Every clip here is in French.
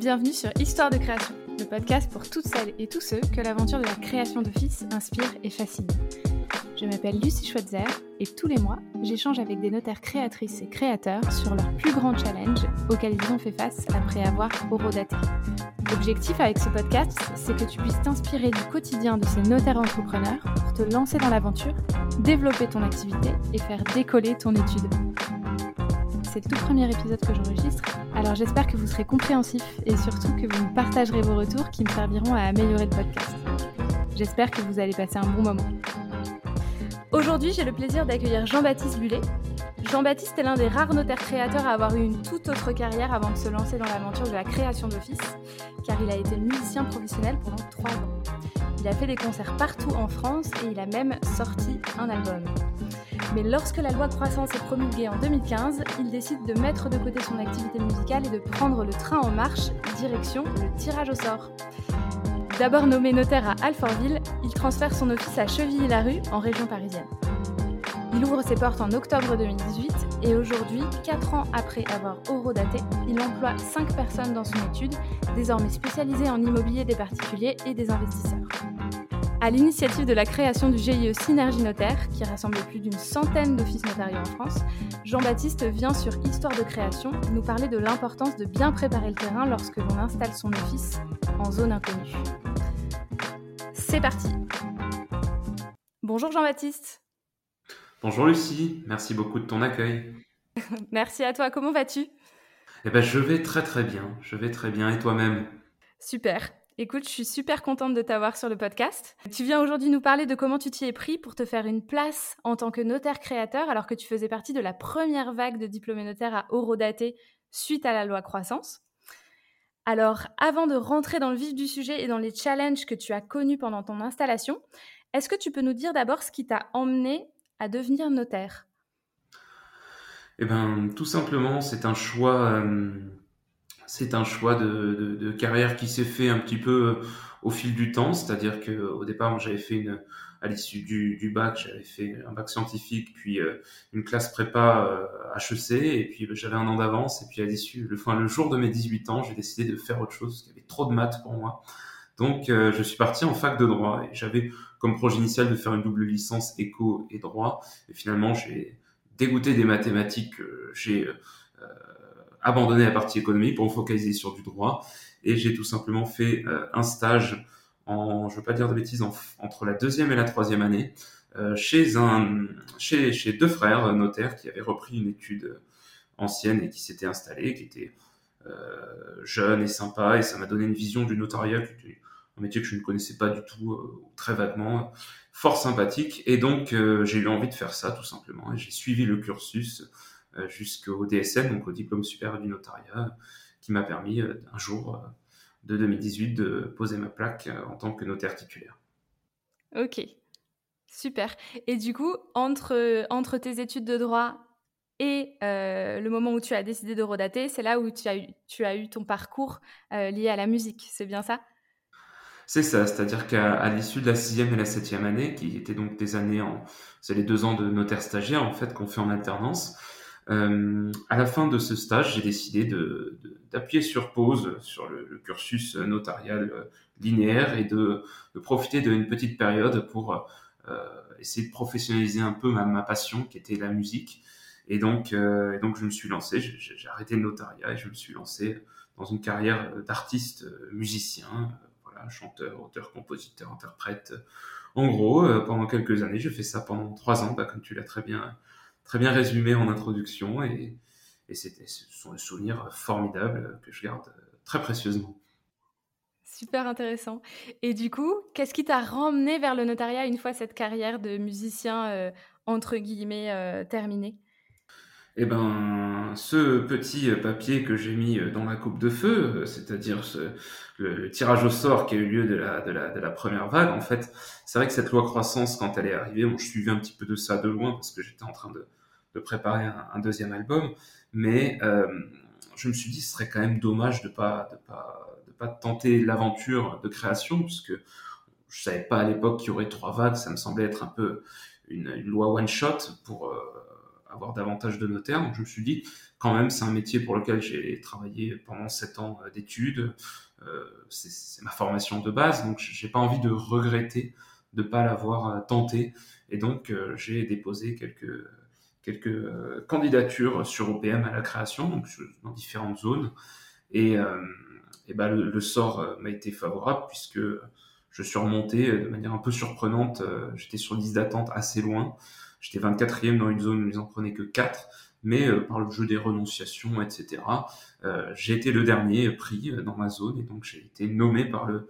Bienvenue sur Histoire de création, le podcast pour toutes celles et tous ceux que l'aventure de la création d'office inspire et fascine. Je m'appelle Lucie Schweitzer et tous les mois, j'échange avec des notaires créatrices et créateurs sur leurs plus grands challenges auxquels ils ont fait face après avoir horodaté. L'objectif avec ce podcast, c'est que tu puisses t'inspirer du quotidien de ces notaires entrepreneurs pour te lancer dans l'aventure, développer ton activité et faire décoller ton étude c'est le tout premier épisode que j'enregistre, alors j'espère que vous serez compréhensif et surtout que vous me partagerez vos retours qui me serviront à améliorer le podcast. J'espère que vous allez passer un bon moment. Aujourd'hui, j'ai le plaisir d'accueillir Jean-Baptiste Bullet. Jean-Baptiste est l'un des rares notaires créateurs à avoir eu une toute autre carrière avant de se lancer dans l'aventure de la création d'office, car il a été musicien professionnel pendant trois ans. Il a fait des concerts partout en France et il a même sorti un album. Mais lorsque la loi croissance est promulguée en 2015, il décide de mettre de côté son activité musicale et de prendre le train en marche, direction le tirage au sort. D'abord nommé notaire à Alfortville, il transfère son office à Chevilly-la-Rue, en région parisienne. Il ouvre ses portes en octobre 2018 et aujourd'hui, 4 ans après avoir horodaté, il emploie 5 personnes dans son étude, désormais spécialisée en immobilier des particuliers et des investisseurs. À l'initiative de la création du GIE Synergie Notaire, qui rassemble plus d'une centaine d'offices notariés en France, Jean-Baptiste vient sur Histoire de création nous parler de l'importance de bien préparer le terrain lorsque l'on installe son office en zone inconnue. C'est parti Bonjour Jean-Baptiste Bonjour Lucie, merci beaucoup de ton accueil. merci à toi, comment vas-tu? Eh ben je vais très très bien, je vais très bien et toi-même? Super. Écoute, je suis super contente de t'avoir sur le podcast. Tu viens aujourd'hui nous parler de comment tu t'y es pris pour te faire une place en tant que notaire créateur alors que tu faisais partie de la première vague de diplômés notaires à horodaté suite à la loi croissance. Alors, avant de rentrer dans le vif du sujet et dans les challenges que tu as connus pendant ton installation, est-ce que tu peux nous dire d'abord ce qui t'a emmené à devenir notaire? Eh bien, tout simplement, c'est un choix euh, c'est un choix de, carrière qui s'est fait un petit peu euh, au fil du temps, c'est-à-dire que au départ, j'avais fait une, à l'issue du, bac, j'avais fait un bac scientifique, puis euh, une classe prépa HEC, euh, et puis j'avais un an d'avance, et puis à l'issue, le, le jour de mes 18 ans, j'ai décidé de faire autre chose, parce qu'il y avait trop de maths pour moi. Donc, je suis parti en fac de droit, et j'avais comme projet initial de faire une double licence éco et droit, et finalement, j'ai dégoûté des mathématiques, j'ai abandonné la partie économie pour me focaliser sur du droit. Et j'ai tout simplement fait euh, un stage en, je veux pas dire de bêtises, entre la deuxième et la troisième année, euh, chez un, chez, deux frères notaires qui avaient repris une étude ancienne et qui s'étaient installés, qui étaient euh, jeunes et sympas, et ça m'a donné une vision du notariat, un métier que je ne connaissais pas du tout, euh, très vaguement, fort sympathique. Et donc j'ai eu envie de faire ça tout simplement, j'ai suivi le cursus euh, jusqu'au DSN, donc au diplôme supérieur du notariat, qui m'a permis euh, un jour euh, de 2018 de poser ma plaque en tant que notaire titulaire. Ok, super. Et du coup, entre, entre tes études de droit et le moment où tu as décidé de redater, c'est là où tu as eu, tu as eu ton parcours lié à la musique, c'est bien ça? C'est ça, c'est-à-dire qu'à l'issue de la sixième et la septième année, qui étaient donc des années en... C'est les deux ans de notaire stagiaire, en fait, qu'on fait en alternance. Euh, à la fin de ce stage, j'ai décidé d'appuyer de, sur pause sur le, cursus notarial euh, linéaire et de, profiter d'une petite période pour euh, essayer de professionnaliser un peu ma, passion qui était la musique. Et donc, et donc je me suis lancé, j'ai arrêté le notariat et je me suis lancé dans une carrière d'artiste musicien, voilà, chanteur, auteur, compositeur, interprète. En gros, pendant quelques années, j'ai fait ça pendant trois ans, bah, comme tu l'as très bien très bien résumé en introduction et, ce sont des souvenirs formidables que je garde très précieusement. Super intéressant. Et du coup, qu'est-ce qui t'a ramené vers le notariat une fois cette carrière de musicien euh, entre guillemets euh, terminée? Eh ben, ce petit papier que j'ai mis dans la coupe de feu, c'est-à-dire le, tirage au sort qui a eu lieu de la, première vague, en fait, c'est vrai que cette loi croissance, quand elle est arrivée, bon, je suivais un petit peu de ça de loin parce que j'étais en train de, de préparer un, deuxième album, mais euh, je me suis dit ce serait quand même dommage de pas de pas de pas tenter l'aventure de création puisque je savais pas à l'époque qu'il y aurait trois vagues, ça me semblait être un peu une, loi one shot pour euh, avoir davantage de notaires. Donc je me suis dit, quand même, c'est un métier pour lequel j'ai travaillé pendant sept ans d'études. c'est ma formation de base, donc j'ai pas envie de regretter de pas l'avoir tenté. Et donc j'ai déposé quelques quelques candidatures sur OPM à la création, donc dans différentes zones. Et, et ben le, le, sort m'a été favorable puisque je suis remonté de manière un peu surprenante. J'étais sur liste d'attente assez loin. J'étais 24e dans une zone où ils en prenaient que 4, mais euh, par le jeu des renonciations, etc., euh, j'ai été le dernier pris euh, dans ma zone et donc j'ai été nommé par le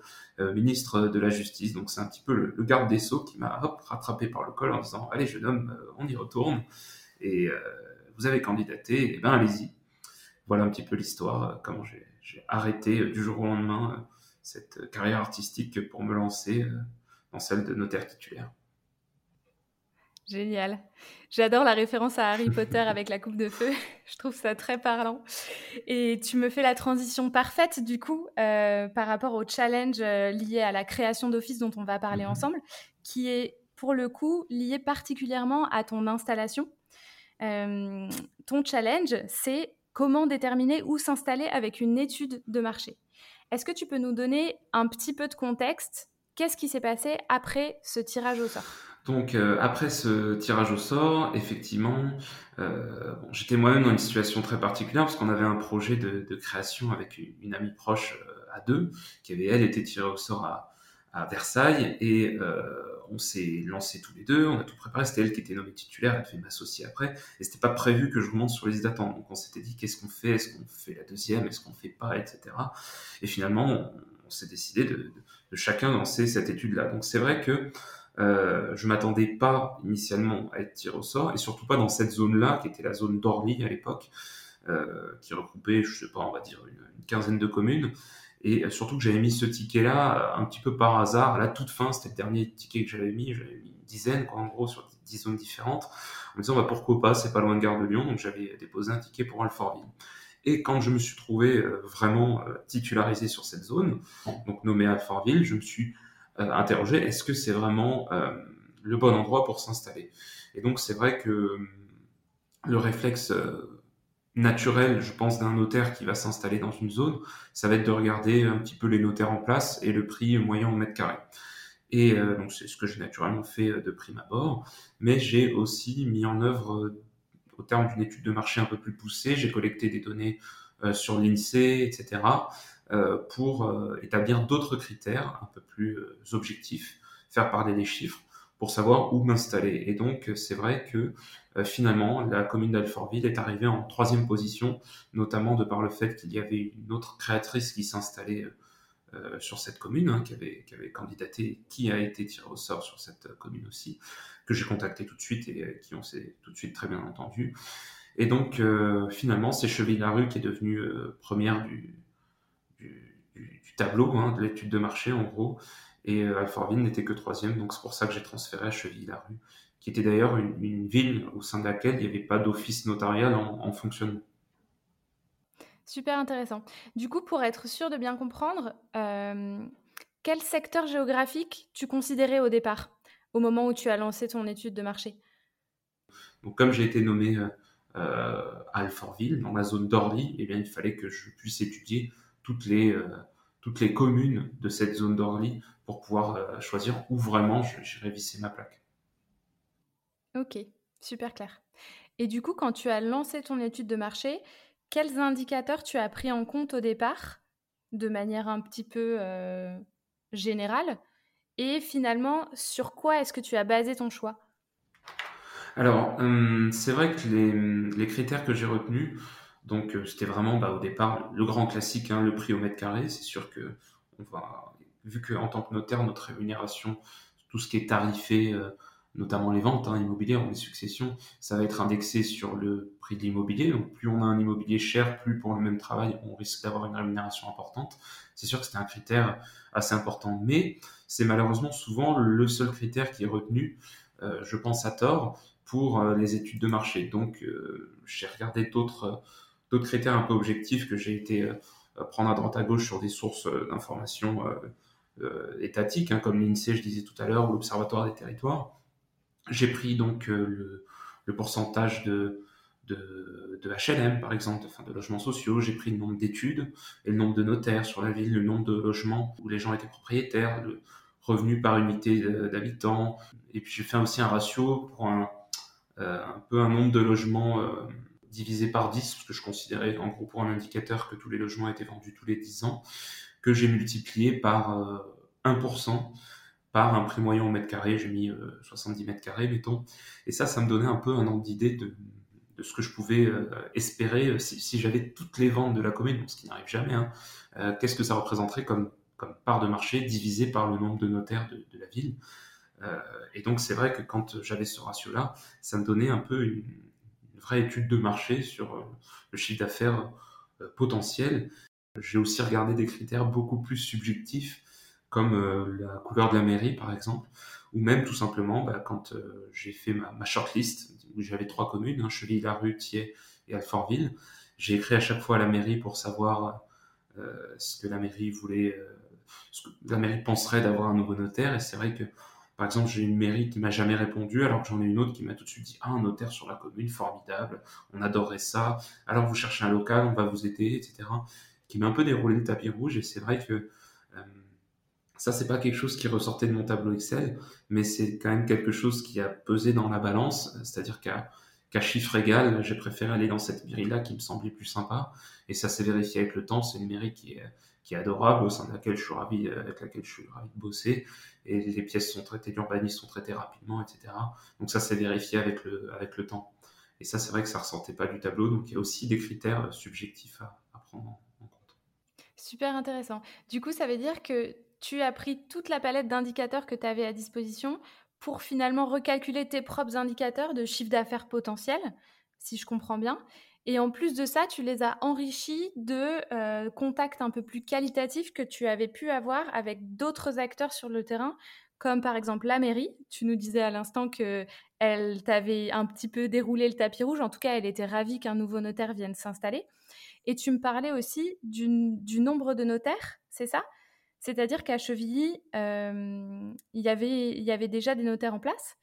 ministre de la Justice. Donc c'est un petit peu le, garde des Sceaux qui m'a rattrapé par le col en disant Allez, jeune homme, on y retourne. Et vous avez candidaté, et ben allez-y. Voilà un petit peu l'histoire, comment j'ai arrêté du jour au lendemain cette carrière artistique pour me lancer dans celle de notaire titulaire. Génial. J'adore la référence à Harry Potter avec la coupe de feu. Je trouve ça très parlant. Et tu me fais la transition parfaite, du coup, euh, par rapport au challenge euh, lié à la création d'office dont on va parler mhm. ensemble, qui est pour le coup lié particulièrement à ton installation. Euh, ton challenge, c'est comment déterminer où s'installer avec une étude de marché. Est-ce que tu peux nous donner un petit peu de contexte? Qu'est-ce qui s'est passé après ce tirage au sort? Donc euh, après ce tirage au sort, effectivement, euh, j'étais moi-même dans une situation très particulière parce qu'on avait un projet de, création avec une, amie proche euh, à deux qui avait elle été tirée au sort à, Versailles et on s'est lancé tous les deux, on a tout préparé. C'était elle qui était nommée titulaire, elle devait m'associer après et c'était pas prévu que je remonte sur les listes d'attente. Donc on s'était dit qu'est-ce qu'on fait, est-ce qu'on fait la deuxième, est-ce qu'on fait pas, etc. Et finalement on, s'est décidé de, chacun lancer cette étude-là. Donc c'est vrai que euh, je m'attendais pas initialement à être tiré au sort, et surtout pas dans cette zone-là, qui était la zone d'Orly à l'époque, euh, qui regroupait, je sais pas, on va dire une, quinzaine de communes. Et surtout que j'avais mis ce ticket-là un petit peu par hasard, à la toute fin, c'était le dernier ticket que j'avais mis, j'avais mis une dizaine, quoi, en gros, sur dix zones différentes, en me disant, bah, pourquoi pas, c'est pas loin de Gare de Lyon, donc j'avais déposé un ticket pour Alfortville. Et quand je me suis trouvé euh, vraiment euh, titularisé sur cette zone, donc nommé Alfortville, je me suis euh, interroger est-ce que c'est vraiment euh, le bon endroit pour s'installer? Et donc c'est vrai que le réflexe euh, naturel, je pense, d'un notaire qui va s'installer dans une zone, ça va être de regarder un petit peu les notaires en place et le prix moyen au mètre carré. Et donc c'est ce que j'ai naturellement fait de prime abord, mais j'ai aussi mis en œuvre, au terme d'une étude de marché un peu plus poussée, j'ai collecté des données sur l'INSEE, etc., euh, pour euh, établir d'autres critères un peu plus euh, objectifs, faire parler des chiffres pour savoir où m'installer. Et donc, c'est vrai que finalement, la commune d'Alfortville est arrivée en troisième position, notamment de par le fait qu'il y avait une autre créatrice qui s'installait sur cette commune, hein, qui, avait, candidaté, qui a été tiré au sort sur cette commune aussi, que j'ai contacté tout de suite et qui ont s'est tout de suite très bien entendu. Et donc, finalement, c'est Cheville-la-Rue qui est devenue première du, du, tableau, hein, de l'étude de marché en gros. Et euh, Alfortville n'était que troisième, donc c'est pour ça que j'ai transféré à Chevilly-la-Rue, qui était d'ailleurs une, ville au sein de laquelle il n'y avait pas d'office notarial en, fonctionnement. Super intéressant. Du coup, pour être sûr de bien comprendre, euh, quel secteur géographique tu considérais au départ, au moment où tu as lancé ton étude de marché? Donc, comme j'ai été nommé euh, à Alfortville, dans la zone d'Orly, eh bien, il fallait que je puisse étudier toutes les, euh, toutes les communes de cette zone d'Orly pour pouvoir euh, choisir où vraiment j'irai visser ma plaque. Ok, super clair. Et du coup, quand tu as lancé ton étude de marché, quels indicateurs tu as pris en compte au départ, de manière un petit peu euh, générale? Et finalement, sur quoi est-ce que tu as basé ton choix? Alors, c'est vrai que les, les critères que j'ai retenus, donc euh, c'était vraiment bah, au départ le grand classique, hein, le prix au mètre carré. C'est sûr que va, vu qu'en tant que notaire, notre rémunération, tout ce qui est tarifé, euh, notamment les ventes hein, immobilières ou les successions, ça va être indexé sur le prix de l'immobilier. Donc plus on a un immobilier cher, plus pour le même travail, on risque d'avoir une rémunération importante. C'est sûr que c'était un critère assez important, mais c'est malheureusement souvent le seul critère qui est retenu, euh, je pense à tort, pour les études de marché. Donc j'ai regardé d'autres d'autres critères un peu objectifs que j'ai été euh, prendre à droite à gauche sur des sources euh, d'informations euh, étatiques, hein, comme l'INSEE, je disais tout à l'heure, ou l'Observatoire des territoires. J'ai pris donc le, pourcentage de, HLM, par exemple, de logements sociaux. J'ai pris le nombre d'études et le nombre de notaires sur la ville, le nombre de logements où les gens étaient propriétaires, le revenu par unité d'habitants. Et puis j'ai fait aussi un ratio pour un, peu un nombre de logements divisé par 10, parce que je considérais en gros pour un indicateur que tous les logements étaient vendus tous les 10 ans, que j'ai multiplié par 1% euh, par un prix moyen au mètre carré, j'ai mis 70 mètres carrés, mettons. Et ça, ça me donnait un peu un ordre d'idée de, de ce que je pouvais euh, espérer euh, si, j'avais toutes les ventes de la commune, ce qui n'arrive jamais. Hein, euh, qu'est-ce que ça représenterait comme, comme part de marché divisé par le nombre de notaires de, la ville? Et donc c'est vrai que quand j'avais ce ratio-là, ça me donnait un peu une, vraie étude de marché sur le chiffre d'affaires potentiel. J'ai aussi regardé des critères beaucoup plus subjectifs comme la couleur de la mairie par exemple, ou même tout simplement bah, quand j'ai fait ma, ma shortlist où j'avais trois communes, hein, Cheville-la-Rue, Thiers et Alfortville. J'ai écrit à chaque fois à la mairie pour savoir euh, ce que la mairie voulait, euh, ce que la mairie penserait d'avoir un nouveau notaire. Et c'est vrai que, par exemple, j'ai une mairie qui m'a jamais répondu, alors que j'en ai une autre qui m'a tout de suite dit Ah, un notaire sur la commune, formidable, on adorerait ça. Alors vous cherchez un local, on va vous aider, etc. Qui m'a un peu déroulé le tapis rouge. Et c'est vrai que euh, ça, c'est pas quelque chose qui ressortait de mon tableau Excel, mais c'est quand même quelque chose qui a pesé dans la balance. C'est-à-dire qu'à chiffre égal, j'ai préféré aller dans cette mairie-là qui me semblait plus sympa. Et ça s'est vérifié avec le temps. C'est une mairie qui est, qui est adorable, au sein de laquelle je suis ravi, avec laquelle je suis ravi de bosser. Et les pièces sont traitées, l'urbanisme sont traitées rapidement, etc. Donc ça s'est vérifié avec le, avec le temps. Et ça, c'est vrai que ça ressortait pas du tableau. Donc il y a aussi des critères subjectifs à, à prendre en compte. Super intéressant. Du coup, ça veut dire que tu as pris toute la palette d'indicateurs que tu avais à disposition pour finalement recalculer tes propres indicateurs de chiffre d'affaires potentiel, si je comprends bien. Et en plus de ça, tu les as enrichis de euh, contacts un peu plus qualitatifs que tu avais pu avoir avec d'autres acteurs sur le terrain, comme par exemple la mairie. Tu nous disais à l'instant que elle t'avait un petit peu déroulé le tapis rouge. En tout cas, elle était ravie qu'un nouveau notaire vienne s'installer. Et tu me parlais aussi du nombre de notaires, c'est ça? C'est-à-dire qu'à Chevilly, euh, il, y avait, il y avait déjà des notaires en place?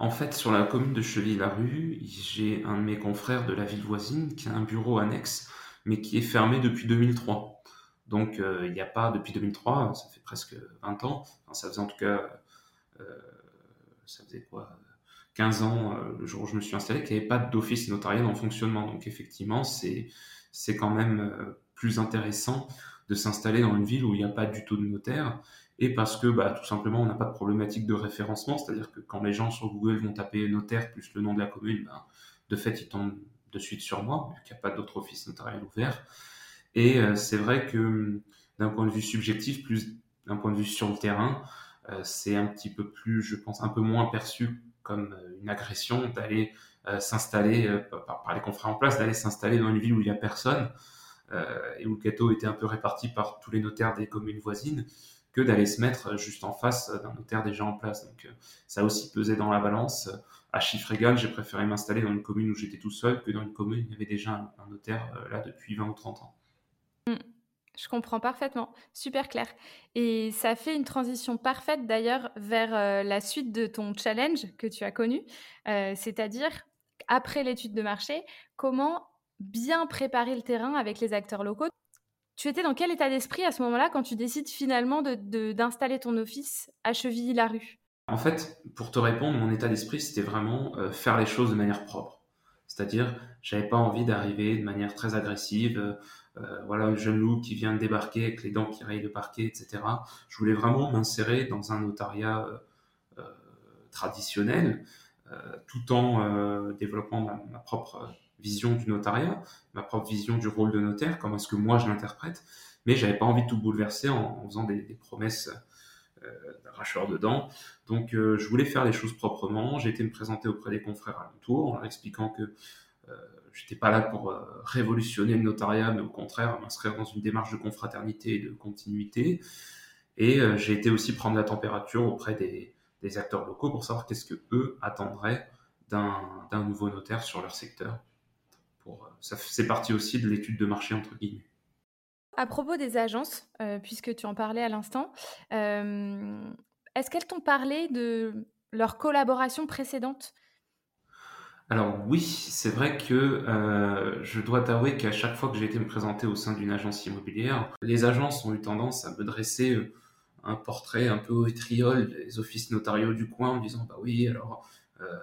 En fait, sur la commune de Chevilly-la-Rue, j'ai un de mes confrères de la ville voisine qui a un bureau annexe, mais qui est fermé depuis 2003. Donc, euh, il n'y a pas, depuis 2003, ça fait presque 20 ans, ça faisait en tout cas, euh, ça faisait quoi 15 ans, le jour où je me suis installé, qu'il n'y avait pas d'office notarial en fonctionnement. Donc, effectivement, c'est quand même plus intéressant de s'installer dans une ville où il n'y a pas du tout de notaire et parce que bah, tout simplement on n'a pas de problématique de référencement, c'est-à-dire que quand les gens sur Google vont taper notaire plus le nom de la commune, bah, de fait ils tombent de suite sur moi, vu qu'il n'y a pas d'autre office notarial ouvert. Et euh, c'est vrai que d'un point de vue subjectif, plus d'un point de vue sur le terrain, euh, c'est un petit peu plus, je pense, un peu moins perçu comme euh, une agression d'aller s'installer, par, les confrères en place, d'aller s'installer dans une ville où il n'y a personne. Et où le gâteau était un peu réparti par tous les notaires des communes voisines, que d'aller se mettre juste en face d'un notaire déjà en place. Donc euh, ça aussi pesé dans la balance. À chiffre égal, j'ai préféré m'installer dans une commune où j'étais tout seul que dans une commune où il y avait déjà un, notaire euh, là depuis 20 ou 30 ans. Mmh. Je comprends parfaitement, super clair. Et ça fait une transition parfaite d'ailleurs vers la suite de ton challenge que tu as connu, c'est-à-dire après l'étude de marché, comment bien préparer le terrain avec les acteurs locaux? Tu étais dans quel état d'esprit à ce moment-là quand tu décides finalement d'installer de, ton office à Chevilly-la-Rue En fait, pour te répondre, mon état d'esprit, c'était vraiment euh, faire les choses de manière propre. C'est-à-dire, j'avais pas envie d'arriver de manière très agressive. Euh, euh, voilà, un jeune loup qui vient de débarquer avec les dents qui rayent le parquet, etc. Je voulais vraiment m'insérer dans un notariat traditionnel, tout en développant ma propre vision du notariat, ma propre vision du rôle de notaire, comment est-ce que moi je l'interprète, mais j'avais pas envie de tout bouleverser en, faisant des, promesses euh, d'arracheur de dents. Donc euh, je voulais faire les choses proprement, j'ai été me présenter auprès des confrères alentours en leur expliquant que euh, j'étais pas là pour euh, révolutionner le notariat, mais au contraire m'inscrire dans une démarche de confraternité et de continuité. Et j'ai été aussi prendre la température auprès des, des acteurs locaux pour savoir qu'est-ce que eux attendraient d'un nouveau notaire sur leur secteur ça c'est parti aussi de l'étude de marché entre guillemets. À propos des agences, euh, puisque tu en parlais à l'instant, euh, est-ce qu'elles t'ont parlé de leur collaboration précédente alors oui, c'est vrai que euh, je dois t'avouer qu'à chaque fois que j'ai été me présenter au sein d'une agence immobilière, les agences ont eu tendance à me dresser euh, un portrait un peu vitriol des offices notariaux du coin en disant bah oui alors euh,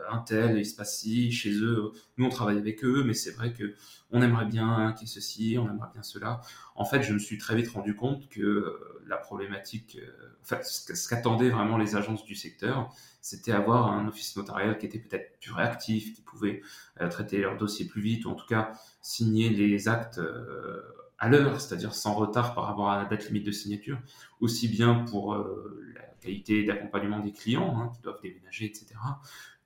un tel il se passe chez eux, nous on travaille avec eux mais c'est vrai que on aimerait bien qu'il y ait ceci, on aimerait bien cela. En fait, je me suis très vite rendu compte que la problématique, enfin ce qu'attendaient vraiment les agences du secteur, c'était avoir un office notarial qui était peut-être plus réactif, qui pouvait euh, traiter leurs dossiers plus vite, ou en tout cas signer les actes euh, à l'heure, c'est-à-dire sans retard par rapport à la date limite de signature, aussi bien pour euh, la qualité d'accompagnement des clients hein, qui doivent déménager, etc.,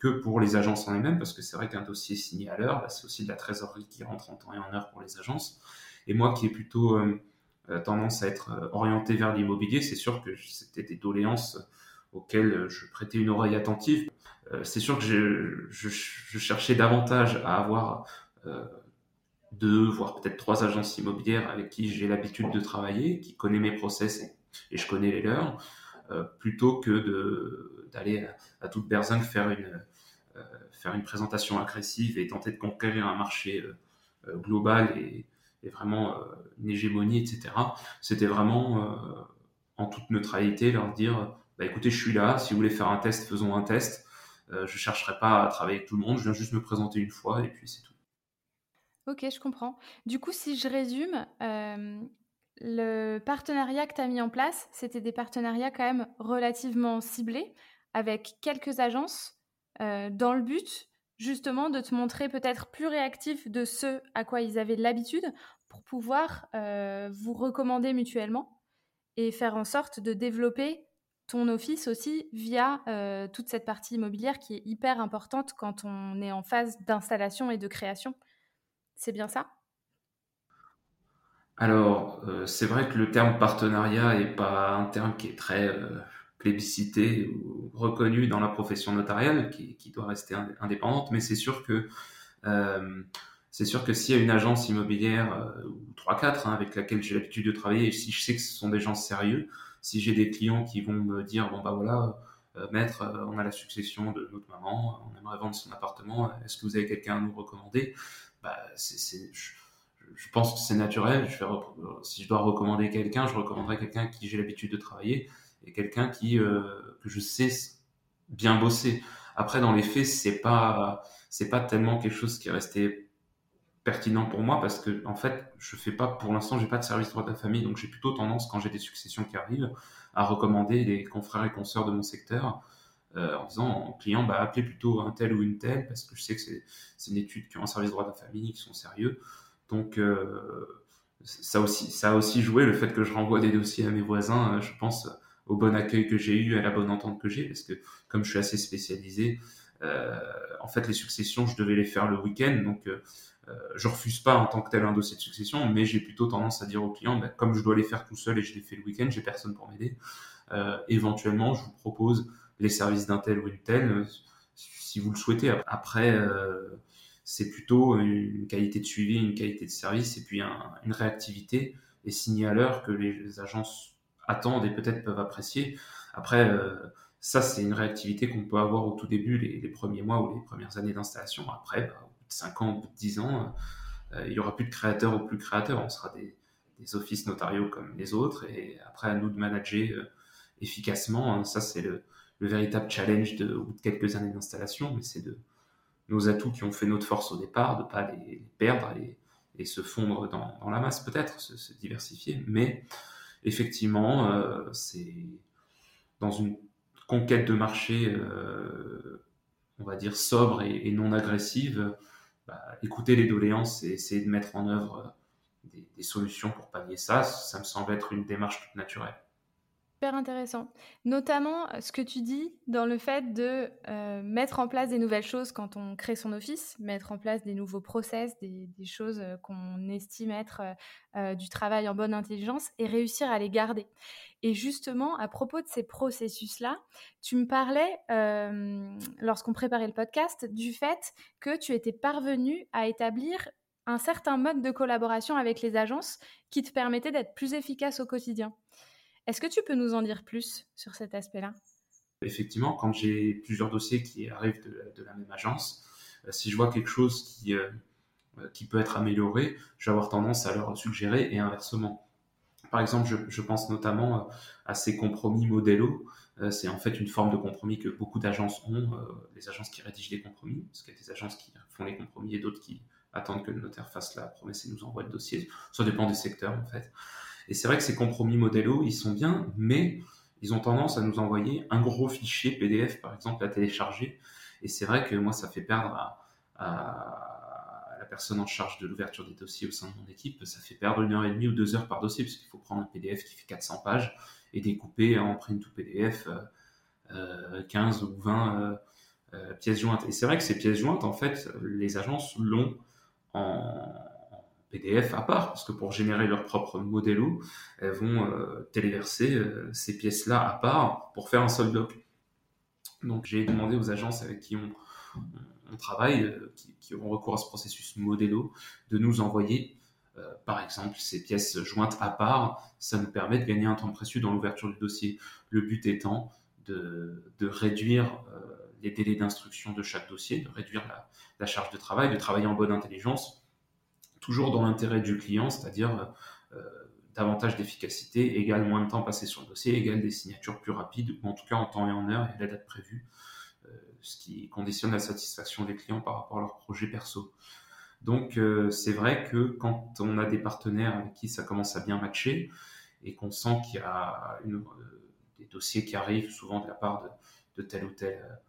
que pour les agences en elles-mêmes, parce que c'est vrai qu'un dossier signé à l'heure, bah, c'est aussi de la trésorerie qui rentre en temps et en heure pour les agences. Et moi qui ai plutôt tendance à être orienté vers l'immobilier, c'est sûr que c'était des doléances auquel euh, je prêtais une oreille attentive. Euh, c'est sûr que je, cherchais davantage à avoir euh, deux, voire peut-être trois agences immobilières avec qui j'ai l'habitude de travailler, qui connaissent mes process et, je connais les leurs, plutôt que d'aller à, toute berzingue faire une, faire une présentation agressive et tenter de conquérir un marché global et, vraiment une hégémonie, etc. C'était vraiment en toute neutralité leur dire bah, écoutez, je suis là, si vous voulez faire un test, faisons un test. Euh, je ne chercherai pas à travailler avec tout le monde, je viens juste me présenter une fois et puis c'est tout. Ok, je comprends. Du coup, si je résume, euh, le partenariat que tu as mis en place, c'était des partenariats quand même relativement ciblés avec quelques agences euh, dans le but justement de te montrer peut-être plus réactif de ce à quoi ils avaient l'habitude pour pouvoir vous recommander mutuellement et faire en sorte de développer ton office aussi via euh, toute cette partie immobilière qui est hyper importante quand on est en phase d'installation et de création. C'est bien ça? Alors, euh, c'est vrai que le terme partenariat n'est pas un terme qui est très euh, plébiscité ou reconnu dans la profession notariale, qui, doit rester indépendante, mais c'est sûr que c'est sûr que s'il y a une agence immobilière ou 3-4 hein, avec laquelle j'ai l'habitude de travailler, et si je sais que ce sont des gens sérieux, si j'ai des clients qui vont me dire bon bah voilà euh, maître euh, on a la succession de notre maman on aimerait vendre son appartement est-ce que vous avez quelqu'un à nous recommander? Bah pense que c'est naturel. Je si je dois recommander quelqu'un je recommanderais quelqu'un qui j'ai l'habitude de travailler et quelqu'un qui euh, que je sais bien bosser. Après dans les faits c'est pas c'est pas tellement quelque chose qui est resté pertinent pour moi parce que en fait je fais pas pour l'instant j'ai pas de service droit de la famille donc j'ai plutôt tendance quand j'ai des successions qui arrivent à recommander les confrères et consoeurs de mon secteur euh, en disant au client bah appelez plutôt un tel ou une telle parce que je sais que c'est une étude qui ont un service droit de la famille qui sont sérieux donc euh, ça aussi ça a aussi joué le fait que je renvoie des dossiers à mes voisins euh, je pense au bon accueil que j'ai eu à la bonne entente que j'ai parce que comme je suis assez spécialisé en fait les successions je devais les faire le week-end donc euh, je refuse pas en tant que tel un dossier de succession, mais j'ai plutôt tendance à dire aux clients, bah, comme je dois les faire tout seul et je les fais le week-end, j'ai personne pour m'aider. Euh, éventuellement, je vous propose les services d'un tel ou une telle, euh, si vous le souhaitez. Après, c'est plutôt une qualité de suivi, une qualité de service, et puis une réactivité et signer que les agences attendent et peut-être peuvent apprécier. Après, ça, c'est une réactivité qu'on peut avoir au tout début, les, premiers mois ou les premières années d'installation. Après, bah, 5 ans, ou 10 ans, euh, il y aura plus de créateurs ou plus créateurs. On sera des, offices notariaux comme les autres. Et après, à nous de manager euh, efficacement. Hein. Ça, c'est le, véritable challenge de, au bout de quelques années d'installation. Mais c'est de nos atouts qui ont fait notre force au départ, de ne pas les, perdre et, se fondre dans, la masse, peut-être, se, diversifier. Mais effectivement, euh, c'est dans une conquête de marché, on va dire, sobre et non agressive bah, écouter les doléances et essayer de mettre en œuvre euh, des, solutions pour pallier ça, ça me semble être une démarche toute naturelle. Super intéressant. Notamment euh, ce que tu dis dans le fait de euh, mettre en place des nouvelles choses quand on crée son office, mettre en place des nouveaux process, des, choses qu'on estime être du travail en bonne intelligence et réussir à les garder. Et justement, à propos de ces processus-là, tu me parlais, euh, lorsqu'on préparait le podcast, du fait que tu étais parvenu à établir un certain mode de collaboration avec les agences qui te permettait d'être plus efficace au quotidien. Est-ce que tu peux nous en dire plus sur cet aspect-là? Effectivement, quand j'ai plusieurs dossiers qui arrivent de, la même agence, si je vois quelque chose qui, qui peut être amélioré, je vais avoir tendance à leur suggérer et inversement. Par exemple, je, pense notamment à ces compromis modélo. C'est en fait une forme de compromis que beaucoup d'agences ont, les agences qui rédigent des compromis, parce qu'il y a des agences qui font les compromis et d'autres qui attendent que le notaire fasse la promesse et nous envoie le dossier. Ça dépend des secteurs en fait. Et c'est vrai que ces compromis modélo, ils sont bien, mais ils ont tendance à nous envoyer un gros fichier PDF, par exemple, à télécharger. Et c'est vrai que moi, ça fait perdre à, la personne en charge de l'ouverture des dossiers au sein de mon équipe, ça fait perdre une heure et demie ou deux heures par dossier, parce qu'il faut prendre un PDF qui fait 400 pages et découper en print ou PDF 15 ou 20 euh, pièces jointes. Et c'est vrai que ces pièces jointes, en fait, les agences l'ont en PDF à part, parce que pour générer leur propre modélo, elles vont euh, téléverser euh, ces pièces-là à part pour faire un seul bloc. Donc j'ai demandé aux agences avec qui on, travaille, euh, qui, qui, ont recours à ce processus modélo, de nous envoyer, par exemple, ces pièces jointes à part. Ça nous permet de gagner un temps précieux dans l'ouverture du dossier. Le but étant de, réduire les délais d'instruction de chaque dossier, de réduire la charge de travail, de travailler en bonne intelligence toujours dans l'intérêt du client, c'est-à-dire euh, davantage d'efficacité, égale moins de temps passé sur le dossier, égale des signatures plus rapides, ou en tout cas en temps et en heure et la date prévue, euh, ce qui conditionne la satisfaction des clients par rapport à leur projet perso. Donc euh, c'est vrai que quand on a des partenaires avec qui ça commence à bien matcher et qu'on sent qu'il y a des dossiers qui arrivent souvent de la part de, de telle ou telle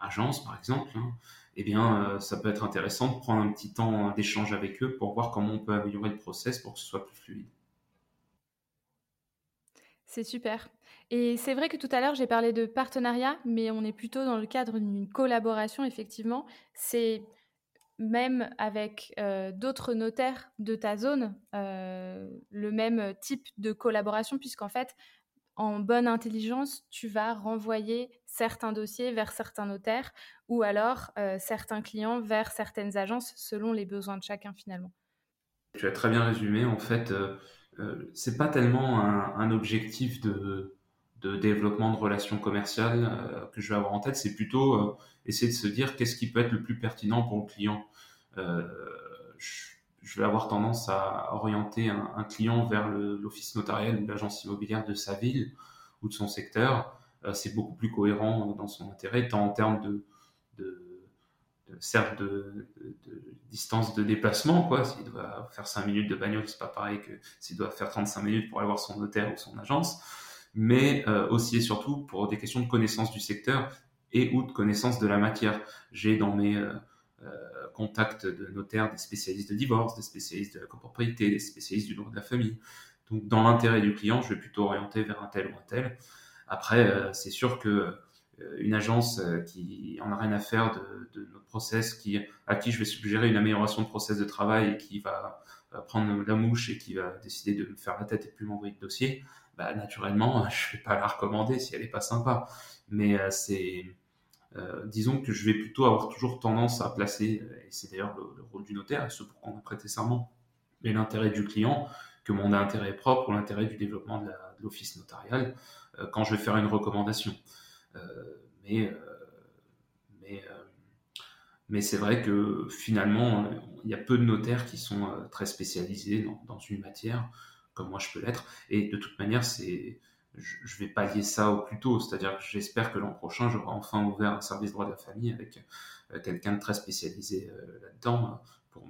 agence, par exemple, hein, eh bien, euh, ça peut être intéressant de prendre un petit temps d'échange avec eux pour voir comment on peut améliorer le process pour que ce soit plus fluide. C'est super. Et c'est vrai que tout à l'heure, j'ai parlé de partenariat, mais on est plutôt dans le cadre d'une collaboration, effectivement. C'est même avec euh, d'autres notaires de ta zone, euh, le même type de collaboration, puisqu'en fait, en bonne intelligence, tu vas renvoyer certains dossiers vers certains notaires ou alors euh, certains clients vers certaines agences selon les besoins de chacun finalement. Tu as très bien résumé. En fait, euh, euh c'est pas tellement un, objectif de, développement de relations commerciales que je vais avoir en tête. C'est plutôt essayer de se dire qu'est-ce qui peut être le plus pertinent pour le client. Je vais avoir tendance à orienter un, client vers l'office notarial ou l'agence immobilière de sa ville ou de son secteur. Euh, c'est beaucoup plus cohérent dans son intérêt, tant en termes de certes de, distance de déplacement, quoi. S'il doit faire 5 minutes de bagnole, c'est pas pareil que s'il doit faire 35 minutes pour aller voir son notaire ou son agence, mais euh, aussi et surtout pour des questions de connaissance du secteur et ou de connaissance de la matière. J'ai dans mes euh, contact de notaires, des spécialistes de divorce, des spécialistes de la copropriété, des spécialistes du droit de la famille. Donc, dans l'intérêt du client, je vais plutôt orienter vers un tel ou un tel. Après, euh, c'est sûr que euh, une agence euh, qui en a rien à faire de, notre process, qui, à qui je vais suggérer une amélioration de process de travail et qui va prendre la mouche et qui va décider de me faire la tête et plus m'envoyer de dossier, bah, naturellement, je vais pas la recommander si elle est pas sympa. Mais c'est euh, disons que je vais plutôt avoir toujours tendance à placer, et c'est d'ailleurs le, rôle du notaire, ce pour qu'on a prêté serment, mais l'intérêt du client, que mon intérêt propre ou l'intérêt du développement de l'office notarial euh, quand je vais faire une recommandation. Euh, mais c'est vrai que finalement, il y a peu de notaires qui sont très spécialisés dans une matière, comme moi je peux l'être, et de toute manière, c'est je, vais pallier ça au plus tôt. C'est-à-dire que j'espère que l'an prochain, j'aurai enfin ouvert un service droit de la famille avec euh, quelqu'un de très spécialisé euh, là-dedans euh, pour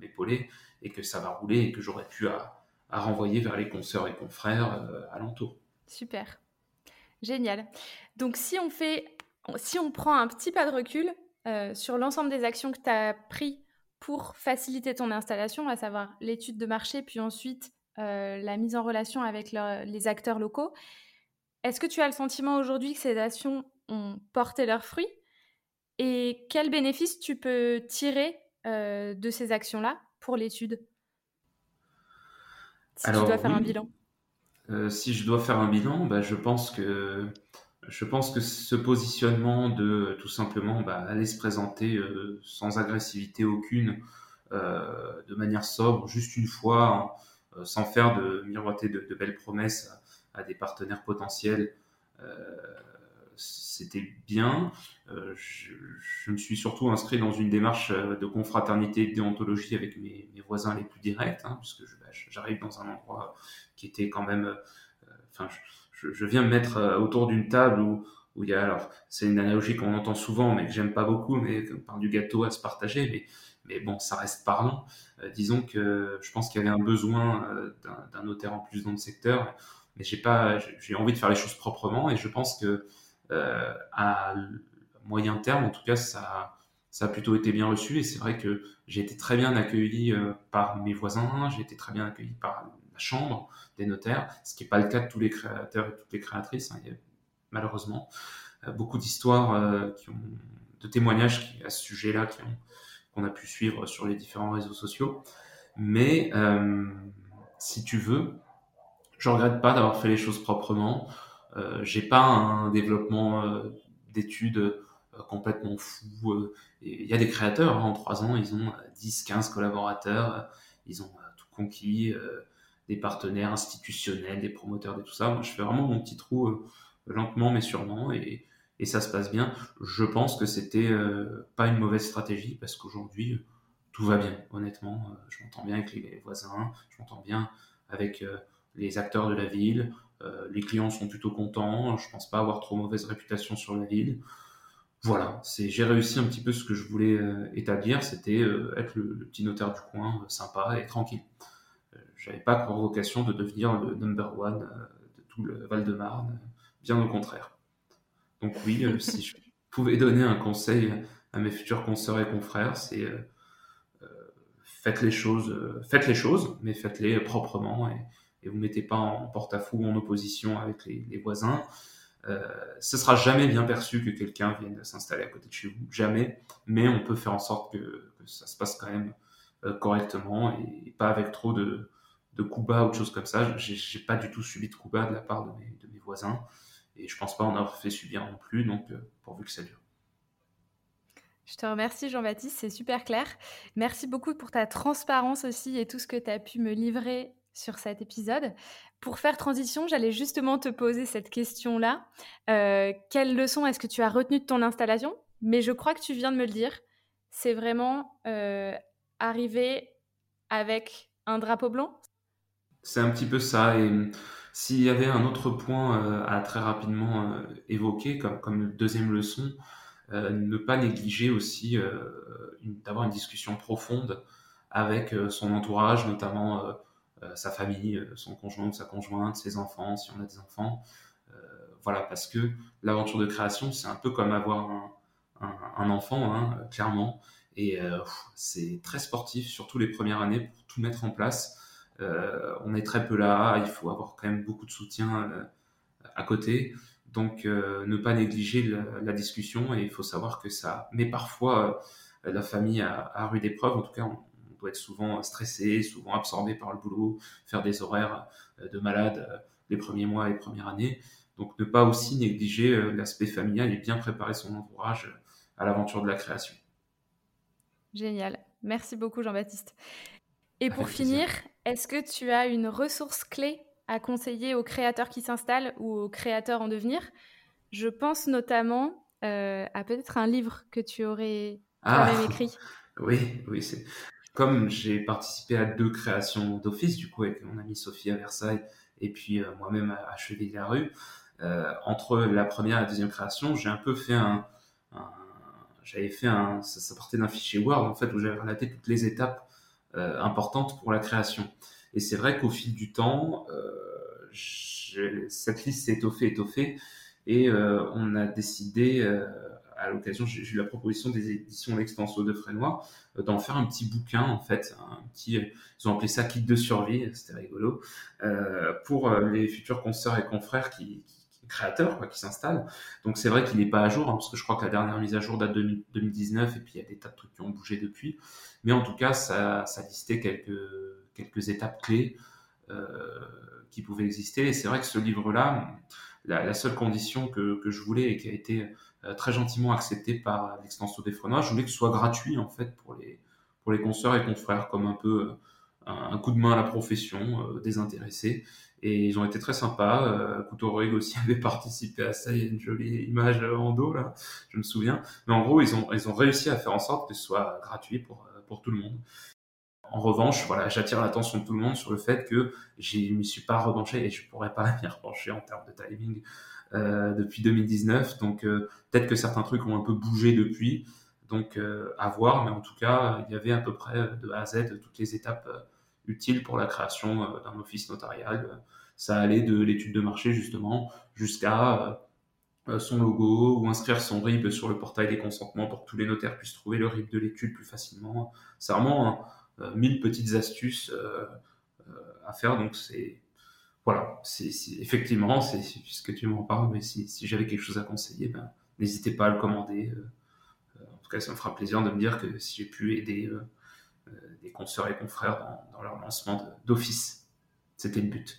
m'épauler et que ça va rouler et que j'aurai pu à, renvoyer vers les consoeurs et confrères alentour. Super. Génial. Donc si on fait, si on prend un petit pas de recul sur l'ensemble des actions que tu as pris pour faciliter ton installation, à savoir l'étude de marché, puis ensuite euh, la mise en relation avec les acteurs locaux. Est-ce que tu as le sentiment aujourd'hui que ces actions ont porté leurs fruits? Et quels bénéfices tu peux tirer euh, de ces actions-là pour l'étude? Si tu dois faire un bilan. Euh, si je dois faire un bilan, bah, je pense que je pense que ce positionnement de tout simplement bah, aller se présenter sans agressivité aucune, de manière sobre, juste une fois, euh, sans faire de miroiter de, belles promesses à, des partenaires potentiels. Euh, c'était bien. je, me suis surtout inscrit dans une démarche de confraternité et de déontologie avec mes, voisins les plus directs, hein, puisque bah, j'arrive dans un endroit qui était quand même... Enfin, je, je, viens me mettre autour d'une table où, où il y a... Alors, c'est une analogie qu'on entend souvent, mais que j'aime pas beaucoup, mais par du gâteau à se partager, mais mais bon, ça reste parlant. Euh, disons que je pense qu'il y avait un besoin euh, d'un notaire en plus dans le secteur, mais j'ai pas, j'ai envie de faire les choses proprement et je pense que euh, à moyen terme, en tout cas, ça, ça a plutôt été bien reçu et c'est vrai que j'ai été très bien accueilli par mes voisins, j'ai été très bien accueilli par la chambre des notaires, ce qui n'est pas le cas de tous les créateurs et toutes les créatrices, hein, malheureusement beaucoup d'histoires ont, de témoignages à ce sujet-là qui ont qu'on a pu suivre sur les différents réseaux sociaux. Mais euh, si tu veux, je regrette pas d'avoir fait les choses proprement. Euh, j'ai pas un développement euh, d'études complètement fou. Il y a des créateurs, hein, en trois ans, ils ont 10, 15 collaborateurs, ils ont tout conquis, des partenaires institutionnels, des promoteurs, de tout ça. Moi, je fais vraiment mon petit trou lentement mais sûrement et et ça se passe bien. Je pense que c'était euh, pas une mauvaise stratégie parce qu'aujourd'hui tout va bien. Honnêtement, euh, je m'entends bien avec les voisins, je m'entends bien avec euh, les acteurs de la ville. les clients sont plutôt contents. Je pense pas avoir trop mauvaise réputation sur la ville. Voilà, j'ai réussi un petit peu ce que je voulais établir, c'était être le, petit notaire du coin, sympa et tranquille. J'avais pas pour vocation de devenir le number one de tout le Val-de-Marne, bien au contraire. Donc oui, euh, si je pouvais donner un conseil à mes futurs consoeurs et confrères, c'est euh, euh, faites les choses, faites les choses, mais faites-les proprement et, et vous mettez pas en porte-à-faux ou en opposition avec les, voisins. Euh, ce sera jamais bien perçu que quelqu'un vienne s'installer à côté de chez vous, jamais. Mais on peut faire en sorte que, ça se passe quand même correctement et, pas avec trop de, coups bas ou de choses comme ça. J'ai pas du tout subi de coups bas de la part de mes voisins. Et je pense pas en avoir fait subir non plus, donc euh, pourvu que ça dure. Je te remercie Jean-Baptiste, c'est super clair. Merci beaucoup pour ta transparence aussi et tout ce que tu as pu me livrer sur cet épisode. Pour faire transition, j'allais justement te poser cette question-là. Euh, quelle leçon est-ce que tu as retenu de ton installation? Mais je crois que tu viens de me le dire. C'est vraiment euh, arriver avec un drapeau blanc? C'est un petit peu ça. Et s'il y avait un autre point euh, à très rapidement euh, évoquer, comme, comme deuxième leçon, euh, ne pas négliger aussi d'avoir une discussion profonde avec son entourage, notamment sa famille, son conjoint ou sa conjointe, ses enfants, si on a des enfants. voilà, parce que l'aventure de création, c'est un peu comme avoir un, enfant, hein, clairement. Et c'est très sportif, surtout les premières années, pour tout mettre en place. Euh, on est très peu là, il faut avoir quand même beaucoup de soutien euh, à côté. Donc, euh, ne pas négliger la, discussion et il faut savoir que ça. Mais parfois, la famille a, a rude épreuve. En tout cas, on, doit être souvent stressé, souvent absorbé par le boulot, faire des horaires de malade les premiers mois et les premières années. Donc, ne pas aussi négliger l'aspect familial et bien préparer son entourage à l'aventure de la création. Génial. Merci beaucoup, Jean-Baptiste. Et pour finir, est-ce que tu as une ressource clé à conseiller aux créateurs qui s'installent ou aux créateurs en devenir? Je pense notamment euh, à peut-être un livre que tu aurais ah, même écrit. Oui, oui, c'est comme j'ai participé à deux créations d'office, du coup avec mon amie Sophie à Versailles et puis euh, moi-même à, Cheville-la-Rue. Euh, entre la première et la deuxième création, j'ai un peu fait un, j'avais fait un, ça, ça partait d'un fichier Word en fait où j'avais relaté toutes les étapes importante pour la création. Et c'est vrai qu'au fil du temps, euh, cette liste s'est étoffée, étoffée, et euh, on a décidé à l'occasion, j'ai eu la proposition des éditions L'Extenso de Frénois d'en faire un petit bouquin en fait, un petit, ils ont appelé ça kit de survie, c'était rigolo, pour les futurs consoeurs et confrères qui, créateurs quoi, qui s'installent. Donc c'est vrai qu'il n'est pas à jour, hein, parce que je crois que la dernière mise à jour date de 2019, et puis il y a des tas de trucs qui ont bougé depuis. Mais en tout cas, ça, ça listait quelques, quelques étapes clés euh, qui pouvaient exister. Et c'est vrai que ce livre-là, la, seule condition que, je voulais et qui a été euh, très gentiment acceptée par l'extension des Frenois, je voulais que ce soit gratuit en fait pour les, pour les consoeurs et confrères, comme un peu un, coup de main à la profession, désintéressé. Et ils ont été très sympas. Euh, aussi avait participé à ça. Il y a une jolie image en dos, là, je me souviens. Mais en gros, ils ont, ils ont réussi à faire en sorte que ce soit gratuit pour, pour tout le monde. En revanche, voilà, j'attire l'attention de tout le monde sur le fait que je ne m'y suis pas revanché et je pourrais pas m'y revancher en termes de timing euh, depuis 2019. Donc euh, peut-être que certains trucs ont un peu bougé depuis. Donc euh, à voir, mais en tout cas, il y avait à peu près de A à Z toutes les étapes utiles pour la création d'un office notarial. Ça allait de l'étude de marché justement jusqu'à son logo ou inscrire son RIB sur le portail des consentements pour que tous les notaires puissent trouver le RIB de l'étude plus facilement. C'est vraiment mille petites astuces à faire. Donc c'est voilà, c'est effectivement, c'est puisque tu m'en parles, mais si, j'avais quelque chose à conseiller, ben, n'hésitez pas à le commander. Euh, euh, en tout cas, ça me fera plaisir de me dire que si j'ai pu aider euh, des consoeurs et confrères dans, leur lancement d'office, c'était le but.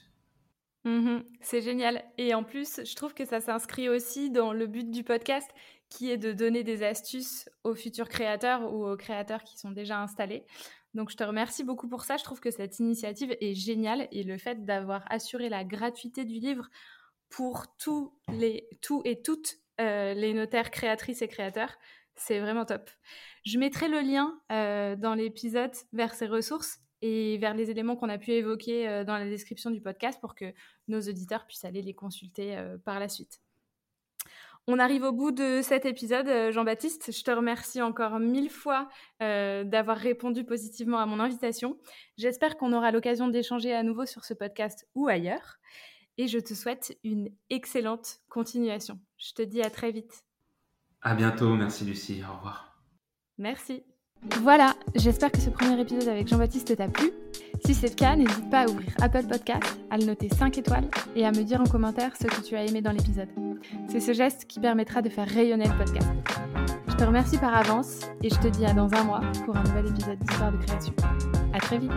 Mmh c'est génial. Et en plus, je trouve que ça s'inscrit aussi dans le but du podcast, qui est de donner des astuces aux futurs créateurs ou aux créateurs qui sont déjà installés. Donc je te remercie beaucoup pour ça. Je trouve que cette initiative est géniale et le fait d'avoir assuré la gratuité du livre pour tous les tous et toutes euh, les notaires créatrices et créateurs, c'est vraiment top. Je mettrai le lien euh, dans l'épisode vers ces ressources et vers les éléments qu'on a pu évoquer euh, dans la description du podcast pour que nos auditeurs puissent aller les consulter par la suite. On arrive au bout de cet épisode, euh, Jean-Baptiste. Je te remercie encore mille fois euh, d'avoir répondu positivement à mon invitation. J'espère qu'on aura l'occasion d'échanger à nouveau sur ce podcast ou ailleurs. Et je te souhaite une excellente continuation. Je te dis à très vite. À bientôt. Merci Lucie. Au revoir. Merci. Voilà, j'espère que ce premier épisode avec Jean-Baptiste t'a plu. Si c'est le cas, n'hésite pas à ouvrir Apple Podcast, à le noter 5 étoiles et à me dire en commentaire ce que tu as aimé dans l'épisode. C'est ce geste qui permettra de faire rayonner le podcast. Je te remercie par avance et je te dis à dans un mois pour un nouvel épisode d'Histoire de création. À très vite